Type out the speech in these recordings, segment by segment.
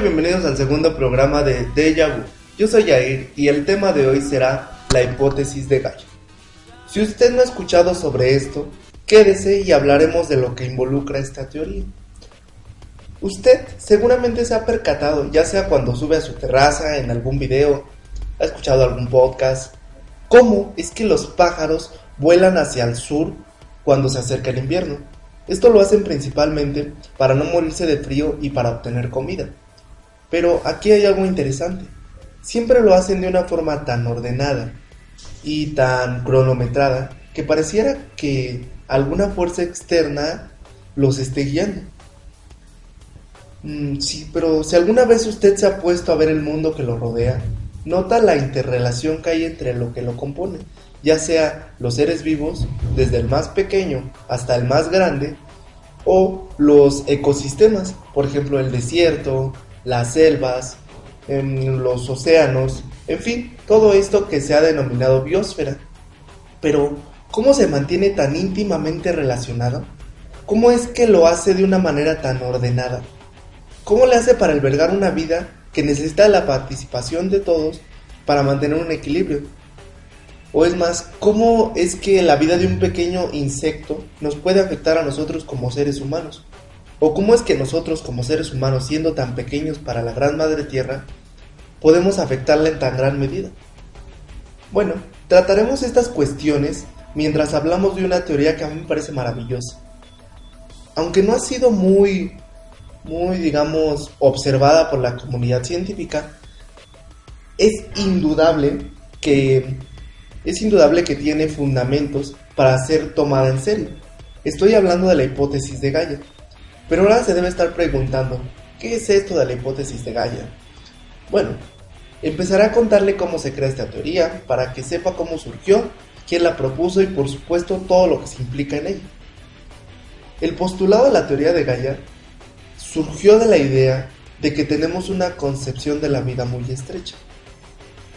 Bienvenidos al segundo programa de Deja. Yo soy Jair y el tema de hoy será la hipótesis de Gallo. Si usted no ha escuchado sobre esto, quédese y hablaremos de lo que involucra esta teoría. Usted seguramente se ha percatado, ya sea cuando sube a su terraza, en algún video, ha escuchado algún podcast, cómo es que los pájaros vuelan hacia el sur cuando se acerca el invierno. Esto lo hacen principalmente para no morirse de frío y para obtener comida. Pero aquí hay algo interesante. Siempre lo hacen de una forma tan ordenada y tan cronometrada que pareciera que alguna fuerza externa los esté guiando. Mm, sí, pero si alguna vez usted se ha puesto a ver el mundo que lo rodea, nota la interrelación que hay entre lo que lo compone, ya sea los seres vivos, desde el más pequeño hasta el más grande, o los ecosistemas, por ejemplo el desierto, las selvas, en los océanos, en fin, todo esto que se ha denominado biosfera. Pero, ¿cómo se mantiene tan íntimamente relacionado? ¿Cómo es que lo hace de una manera tan ordenada? ¿Cómo le hace para albergar una vida que necesita la participación de todos para mantener un equilibrio? O es más, ¿cómo es que la vida de un pequeño insecto nos puede afectar a nosotros como seres humanos? ¿O cómo es que nosotros como seres humanos, siendo tan pequeños para la gran madre tierra, podemos afectarla en tan gran medida? Bueno, trataremos estas cuestiones mientras hablamos de una teoría que a mí me parece maravillosa. Aunque no ha sido muy, muy, digamos, observada por la comunidad científica, es indudable que es indudable que tiene fundamentos para ser tomada en serio. Estoy hablando de la hipótesis de Gaia. Pero ahora se debe estar preguntando, ¿qué es esto de la hipótesis de Gaia? Bueno, empezaré a contarle cómo se crea esta teoría, para que sepa cómo surgió, quién la propuso y por supuesto todo lo que se implica en ella. El postulado de la teoría de Gaia surgió de la idea de que tenemos una concepción de la vida muy estrecha.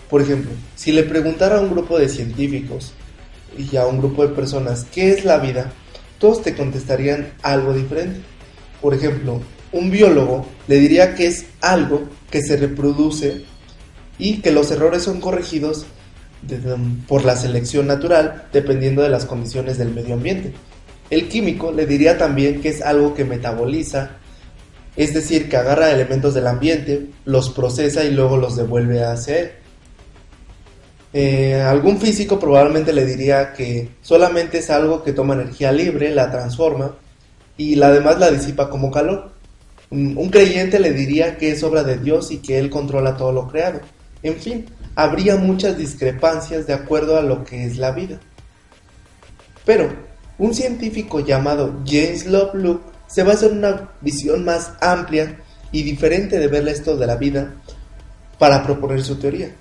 Por ejemplo, si le preguntara a un grupo de científicos y a un grupo de personas qué es la vida, todos te contestarían algo diferente. Por ejemplo, un biólogo le diría que es algo que se reproduce y que los errores son corregidos por la selección natural dependiendo de las condiciones del medio ambiente. El químico le diría también que es algo que metaboliza, es decir, que agarra elementos del ambiente, los procesa y luego los devuelve a hacer. Eh, algún físico probablemente le diría que solamente es algo que toma energía libre, la transforma y la demás la disipa como calor. Un creyente le diría que es obra de Dios y que Él controla todo lo creado. En fin, habría muchas discrepancias de acuerdo a lo que es la vida. Pero, un científico llamado James Lovelock se va a hacer una visión más amplia y diferente de ver esto de la vida para proponer su teoría.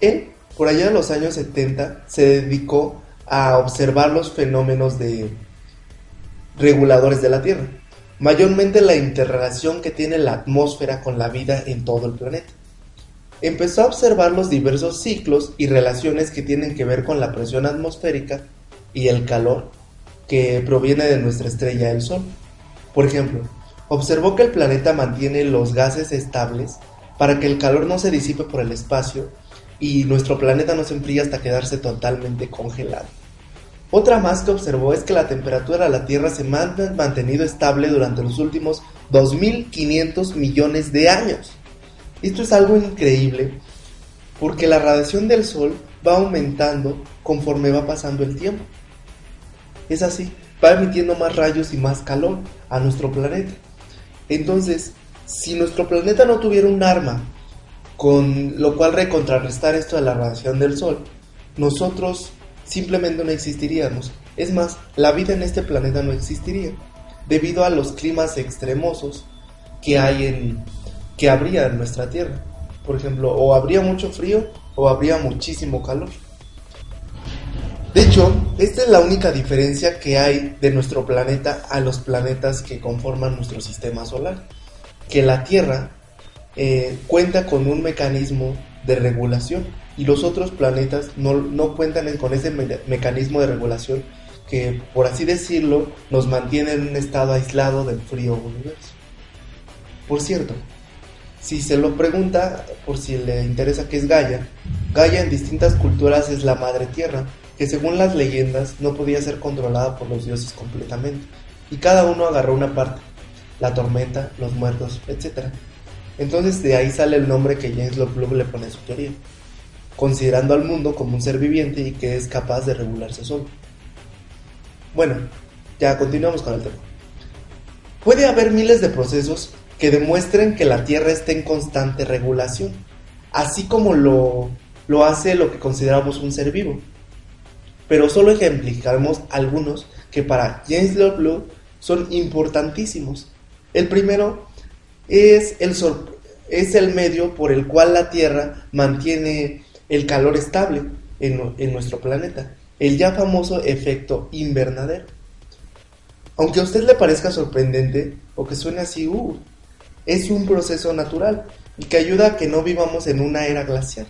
Él, por allá en los años 70, se dedicó a observar los fenómenos de reguladores de la Tierra, mayormente la interrelación que tiene la atmósfera con la vida en todo el planeta. Empezó a observar los diversos ciclos y relaciones que tienen que ver con la presión atmosférica y el calor que proviene de nuestra estrella el Sol. Por ejemplo, observó que el planeta mantiene los gases estables para que el calor no se disipe por el espacio y nuestro planeta no se enfríe hasta quedarse totalmente congelado. Otra más que observó es que la temperatura de la Tierra se ha mantenido estable durante los últimos 2.500 millones de años. Esto es algo increíble porque la radiación del Sol va aumentando conforme va pasando el tiempo. Es así, va emitiendo más rayos y más calor a nuestro planeta. Entonces, si nuestro planeta no tuviera un arma con lo cual recontrarrestar esto de la radiación del Sol, nosotros simplemente no existiríamos. Es más, la vida en este planeta no existiría, debido a los climas extremosos que hay en que habría en nuestra Tierra. Por ejemplo, o habría mucho frío o habría muchísimo calor. De hecho, esta es la única diferencia que hay de nuestro planeta a los planetas que conforman nuestro sistema solar. Que la Tierra eh, cuenta con un mecanismo de regulación y los otros planetas no, cuentan con ese mecanismo de regulación que, por así decirlo, nos mantiene en un estado aislado del frío universo. Por cierto, si se lo pregunta, por si le interesa qué es Gaia, Gaia en distintas culturas es la madre tierra, que según las leyendas no podía ser controlada por los dioses completamente, y cada uno agarró una parte, la tormenta, los muertos, etc. Entonces de ahí sale el nombre que James Lovelock le pone a su teoría, considerando al mundo como un ser viviente y que es capaz de regularse solo. Bueno, ya continuamos con el tema. Puede haber miles de procesos que demuestren que la Tierra está en constante regulación, así como lo, lo hace lo que consideramos un ser vivo pero solo ejemplificaremos algunos que para James Lovelock son importantísimos. El primero es el, es el medio por el cual la Tierra mantiene el calor estable en, en nuestro planeta, el ya famoso efecto invernadero. Aunque a usted le parezca sorprendente o que suene así, uh, es un proceso natural y que ayuda a que no vivamos en una era glacial.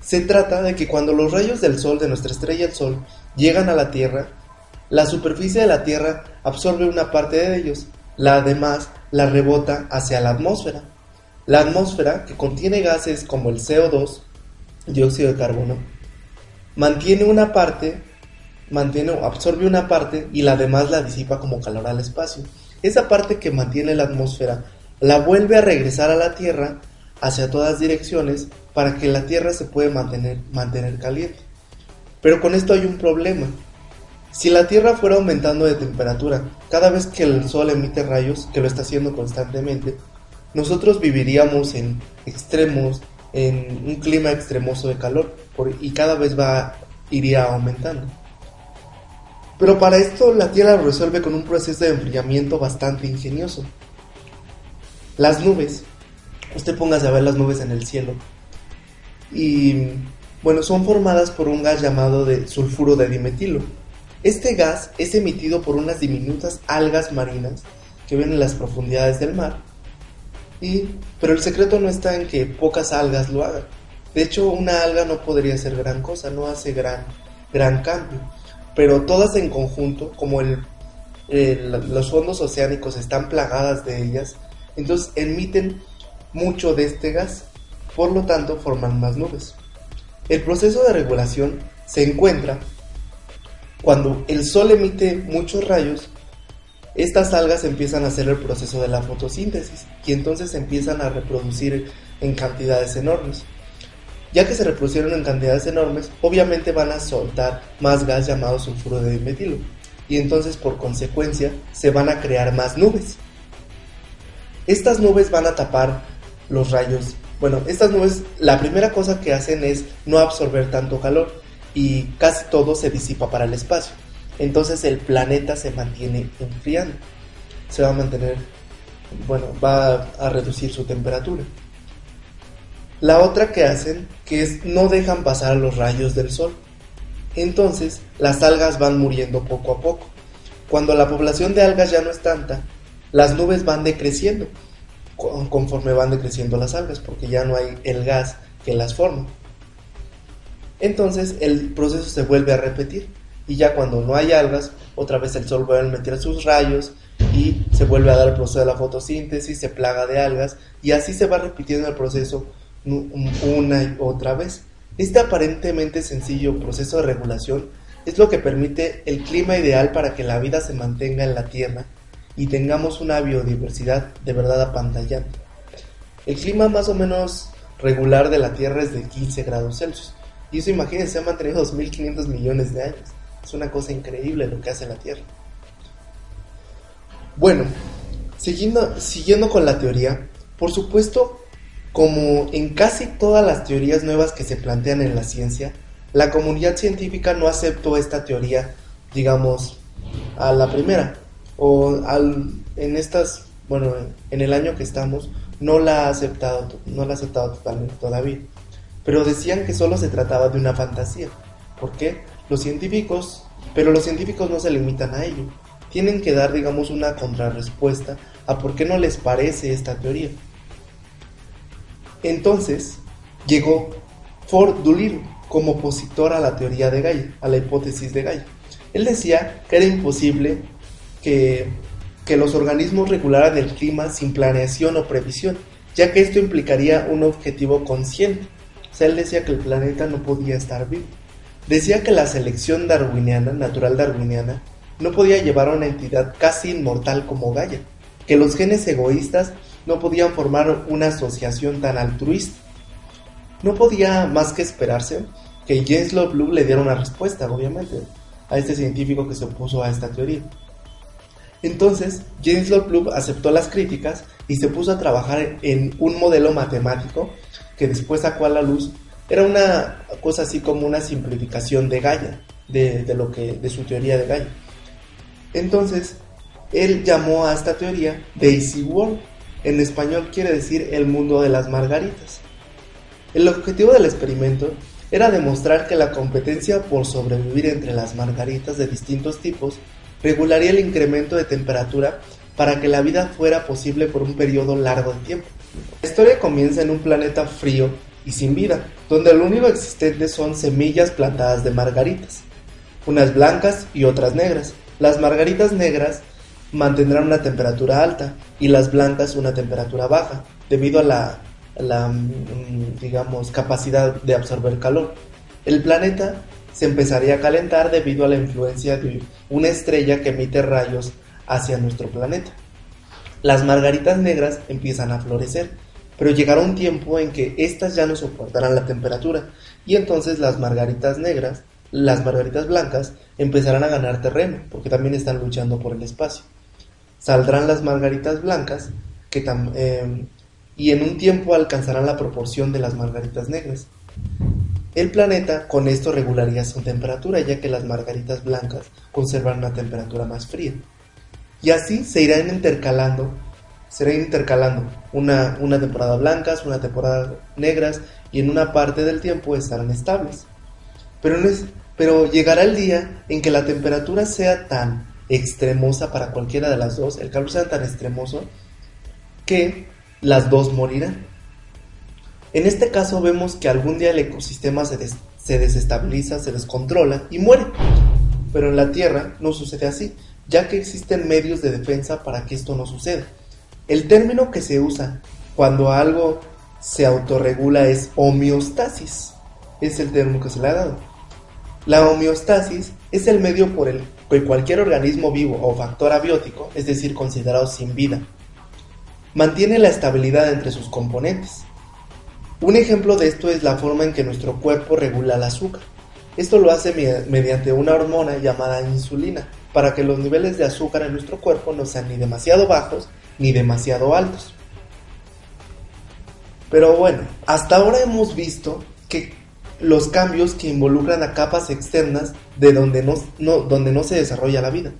Se trata de que cuando los rayos del Sol de nuestra estrella el Sol llegan a la Tierra, la superficie de la Tierra absorbe una parte de ellos, la demás la rebota hacia la atmósfera. La atmósfera, que contiene gases como el CO2, dióxido de carbono, mantiene una parte, mantiene, absorbe una parte y la demás la disipa como calor al espacio. Esa parte que mantiene la atmósfera la vuelve a regresar a la Tierra hacia todas direcciones para que la Tierra se pueda mantener, caliente. Pero con esto hay un problema. Si la Tierra fuera aumentando de temperatura cada vez que el Sol emite rayos, que lo está haciendo constantemente, nosotros viviríamos en extremos, en un clima extremoso de calor, y cada vez va, iría aumentando. Pero para esto la Tierra lo resuelve con un proceso de enfriamiento bastante ingenioso. Las nubes, usted póngase a ver las nubes en el cielo. Y bueno, son formadas por un gas llamado de sulfuro de dimetilo. Este gas es emitido por unas diminutas algas marinas que viven en las profundidades del mar. Y, pero el secreto no está en que pocas algas lo hagan. De hecho, una alga no podría ser gran cosa, no hace gran, gran cambio. Pero todas en conjunto, como el, los fondos oceánicos están plagadas de ellas, entonces emiten mucho de este gas, por lo tanto forman más nubes. El proceso de regulación se encuentra cuando el sol emite muchos rayos, estas algas empiezan a hacer el proceso de la fotosíntesis y entonces empiezan a reproducir en cantidades enormes. Ya que se reproducieron en cantidades enormes, obviamente van a soltar más gas llamado sulfuro de dimetilo y entonces por consecuencia se van a crear más nubes. Estas nubes van a tapar los rayos. Bueno, estas nubes, la primera cosa que hacen es no absorber tanto calor y casi todo se disipa para el espacio. Entonces el planeta se mantiene enfriando. Se va a mantener, bueno, va a reducir su temperatura. La otra que hacen, que es no dejan pasar los rayos del sol. Entonces las algas van muriendo poco a poco. Cuando la población de algas ya no es tanta, las nubes van decreciendo conforme van decreciendo las algas, porque ya no hay el gas que las forma. Entonces el proceso se vuelve a repetir y ya cuando no hay algas, otra vez el sol vuelve a meter sus rayos y se vuelve a dar el proceso de la fotosíntesis, se plaga de algas y así se va repitiendo el proceso una y otra vez. Este aparentemente sencillo proceso de regulación es lo que permite el clima ideal para que la vida se mantenga en la Tierra y tengamos una biodiversidad de verdad apantallante. El clima más o menos regular de la Tierra es de 15 grados Celsius. Y eso imagínense, se ha mantenido 2.500 millones de años. Es una cosa increíble lo que hace la Tierra. Bueno, siguiendo, siguiendo con la teoría, por supuesto, como en casi todas las teorías nuevas que se plantean en la ciencia, la comunidad científica no aceptó esta teoría, digamos, a la primera o al, en estas, bueno, en el año que estamos, no la ha aceptado, no la ha aceptado totalmente todavía. Pero decían que solo se trataba de una fantasía. ¿Por qué? los científicos, pero los científicos no se limitan a ello. Tienen que dar, digamos, una contrarrespuesta a por qué no les parece esta teoría. Entonces, llegó Ford Doolittle como opositor a la teoría de Gaia, a la hipótesis de Gaia. Él decía que era imposible que, los organismos regularan el clima sin planeación o previsión, ya que esto implicaría un objetivo consciente. O sea, él decía que el planeta no podía estar vivo. Decía que la selección darwiniana, natural darwiniana, no podía llevar a una entidad casi inmortal como Gaia, que los genes egoístas no podían formar una asociación tan altruista. No podía más que esperarse que James Love le diera una respuesta, obviamente, a este científico que se opuso a esta teoría. Entonces, James Love Blue aceptó las críticas y se puso a trabajar en un modelo matemático que después sacó a la luz. Era una cosa así como una simplificación de Gaia, de, lo que, de su teoría de Gaia. Entonces, él llamó a esta teoría Daisy World. En español quiere decir el mundo de las margaritas. El objetivo del experimento era demostrar que la competencia por sobrevivir entre las margaritas de distintos tipos regularía el incremento de temperatura para que la vida fuera posible por un periodo largo de tiempo. La historia comienza en un planeta frío y sin vida, donde lo único existente son semillas plantadas de margaritas, unas blancas y otras negras. Las margaritas negras mantendrán una temperatura alta y las blancas una temperatura baja, debido a la, la mm, digamos, capacidad de absorber calor. El planeta se empezaría a calentar debido a la influencia de una estrella que emite rayos hacia nuestro planeta. Las margaritas negras empiezan a florecer, pero llegará un tiempo en que éstas ya no soportarán la temperatura y entonces las margaritas negras, las margaritas blancas, empezarán a ganar terreno porque también están luchando por el espacio. Saldrán las margaritas blancas que eh, y en un tiempo alcanzarán la proporción de las margaritas negras. El planeta con esto regularía su temperatura, ya que las margaritas blancas conservan una temperatura más fría. Y así se irán intercalando, se irán intercalando una, una temporada blancas, una temporada negras, y en una parte del tiempo estarán estables. Pero, pero llegará el día en que la temperatura sea tan extremosa para cualquiera de las dos, el calor sea tan extremoso, que las dos morirán. En este caso vemos que algún día el ecosistema se, desestabiliza, se descontrola y muere. Pero en la Tierra no sucede así, ya que existen medios de defensa para que esto no suceda. El término que se usa cuando algo se autorregula es homeostasis. Es el término que se le ha dado. La homeostasis es el medio por el que cualquier organismo vivo o factor abiótico, es decir, considerado sin vida, mantiene la estabilidad entre sus componentes. Un ejemplo de esto es la forma en que nuestro cuerpo regula el azúcar. Esto lo hace mediante una hormona llamada insulina, para que los niveles de azúcar en nuestro cuerpo no sean ni demasiado bajos ni demasiado altos. Pero bueno, hasta ahora hemos visto que los cambios que involucran a capas externas de donde no, donde no se desarrolla la vida.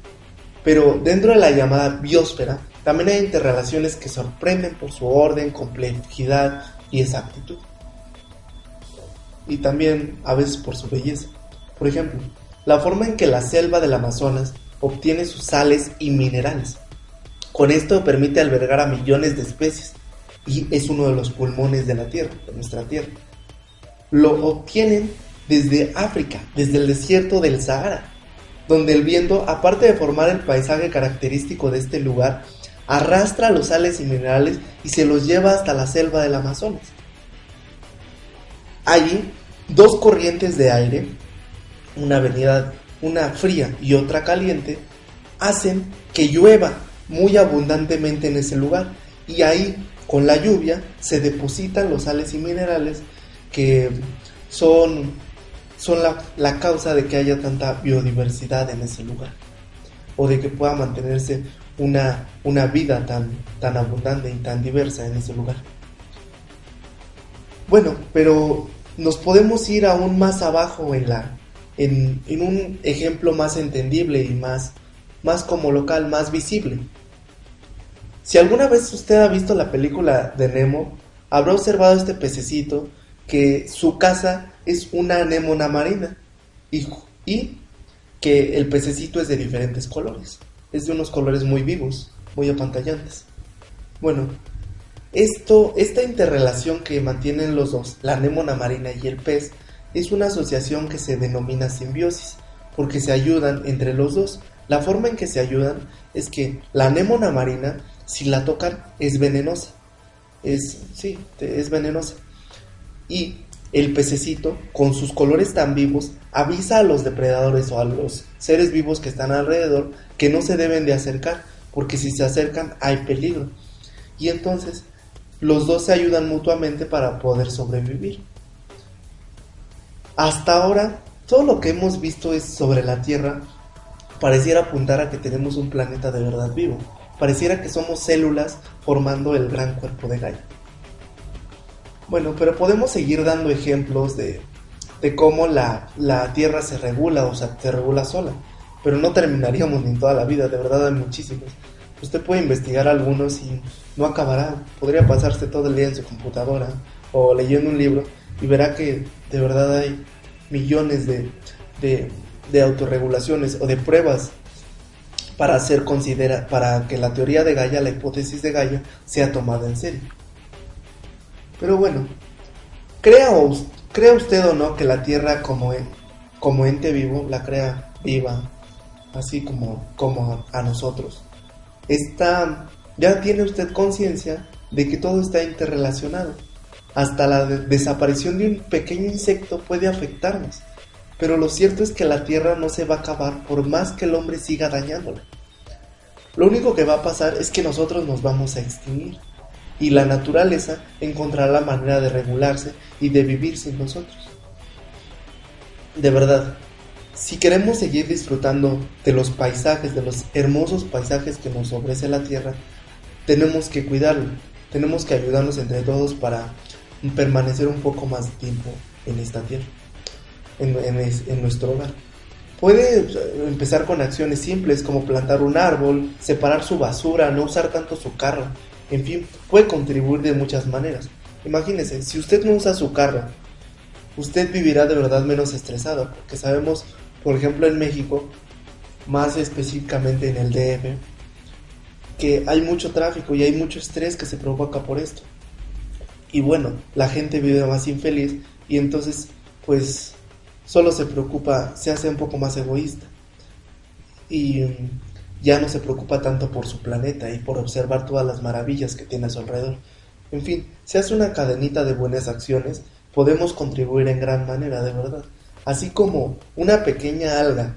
Pero dentro de la llamada biosfera también hay interrelaciones que sorprenden por su orden, complejidad y exactitud. Y también a veces por su belleza. Por ejemplo, la forma en que la selva del Amazonas obtiene sus sales y minerales. Con esto permite albergar a millones de especies y es uno de los pulmones de la Tierra, de nuestra Tierra. Lo obtienen desde África, desde el desierto del Sahara, donde el viento, aparte de formar el paisaje característico de este lugar, arrastra los sales y minerales y se los lleva hasta la selva del Amazonas. Allí, dos corrientes de aire, una avenida, una fría y otra caliente, hacen que llueva muy abundantemente en ese lugar y ahí con la lluvia se depositan los sales y minerales que son, son la, la causa de que haya tanta biodiversidad en ese lugar o de que pueda mantenerse una, una vida tan, tan abundante y tan diversa en ese lugar. Bueno, pero nos podemos ir aún más abajo en, la, en, en un ejemplo más entendible y más, más como local, más visible. Si alguna vez usted ha visto la película de Nemo, habrá observado este pececito que su casa es una anémona marina y y que el pececito es de diferentes colores. Es de unos colores muy vivos, muy apantallantes. Bueno, esto, esta interrelación que mantienen los dos, la anémona marina y el pez, es una asociación que se denomina simbiosis, porque se ayudan entre los dos. La forma en que se ayudan es que la anémona marina, si la tocan, es venenosa. Es, sí, es venenosa. Y el pececito, con sus colores tan vivos, avisa a los depredadores o a los seres vivos que están alrededor que no se deben de acercar, porque si se acercan hay peligro. Y entonces los dos se ayudan mutuamente para poder sobrevivir. Hasta ahora, todo lo que hemos visto es sobre la Tierra pareciera apuntar a que tenemos un planeta de verdad vivo. Pareciera que somos células formando el gran cuerpo de Gaia. Bueno, pero podemos seguir dando ejemplos de, cómo la, Tierra se regula, o sea, se regula sola. Pero no terminaríamos ni en toda la vida, de verdad hay muchísimos. Usted puede investigar algunos y no acabará. Podría pasarse todo el día en su computadora o leyendo un libro y verá que de verdad hay millones de, de, de autorregulaciones o de pruebas para hacer considera para que la teoría de Gaia, la hipótesis de Gaia, sea tomada en serio. Pero bueno, crea, crea usted o no que la Tierra como, como ente vivo, la crea viva, así como, como a, nosotros. Está, ya tiene usted conciencia de que todo está interrelacionado. Hasta la desaparición de un pequeño insecto puede afectarnos. Pero lo cierto es que la Tierra no se va a acabar por más que el hombre siga dañándola. Lo único que va a pasar es que nosotros nos vamos a extinguir y la naturaleza encontrará la manera de regularse y de vivir sin nosotros. De verdad, si queremos seguir disfrutando de los paisajes, de los hermosos paisajes que nos ofrece la Tierra, tenemos que cuidarlo, tenemos que ayudarnos entre todos para permanecer un poco más tiempo en esta Tierra, en, en nuestro hogar. Puede empezar con acciones simples como plantar un árbol, separar su basura, no usar tanto su carro, en fin, puede contribuir de muchas maneras. Imagínese, si usted no usa su carro, usted vivirá de verdad menos estresado, porque sabemos, por ejemplo, en México, más específicamente en el DF, que hay mucho tráfico y hay mucho estrés que se provoca por esto. Y bueno, la gente vive más infeliz y entonces, pues, solo se preocupa, se hace un poco más egoísta. Y ya no se preocupa tanto por su planeta y por observar todas las maravillas que tiene a su alrededor. En fin, si hace una cadenita de buenas acciones, podemos contribuir en gran manera, de verdad. Así como una pequeña alga,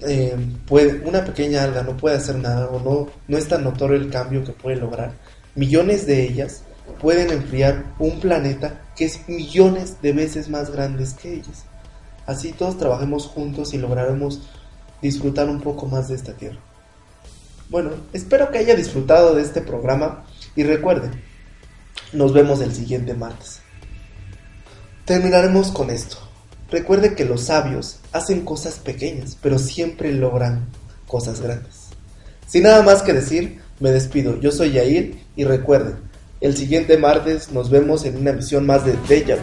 eh, una pequeña alga no puede hacer nada o no, no es tan notorio el cambio que puede lograr, millones de ellas pueden enfriar un planeta que es millones de veces más grandes que ellas. Así todos trabajemos juntos y lograremos disfrutar un poco más de esta tierra. Bueno, espero que haya disfrutado de este programa y recuerden, nos vemos el siguiente martes. Terminaremos con esto. Recuerde que los sabios hacen cosas pequeñas, pero siempre logran cosas grandes. Sin nada más que decir, me despido. Yo soy Yair y recuerden, el siguiente martes nos vemos en una emisión más de Deja.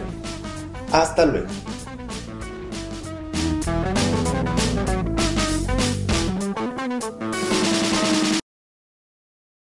Hasta luego.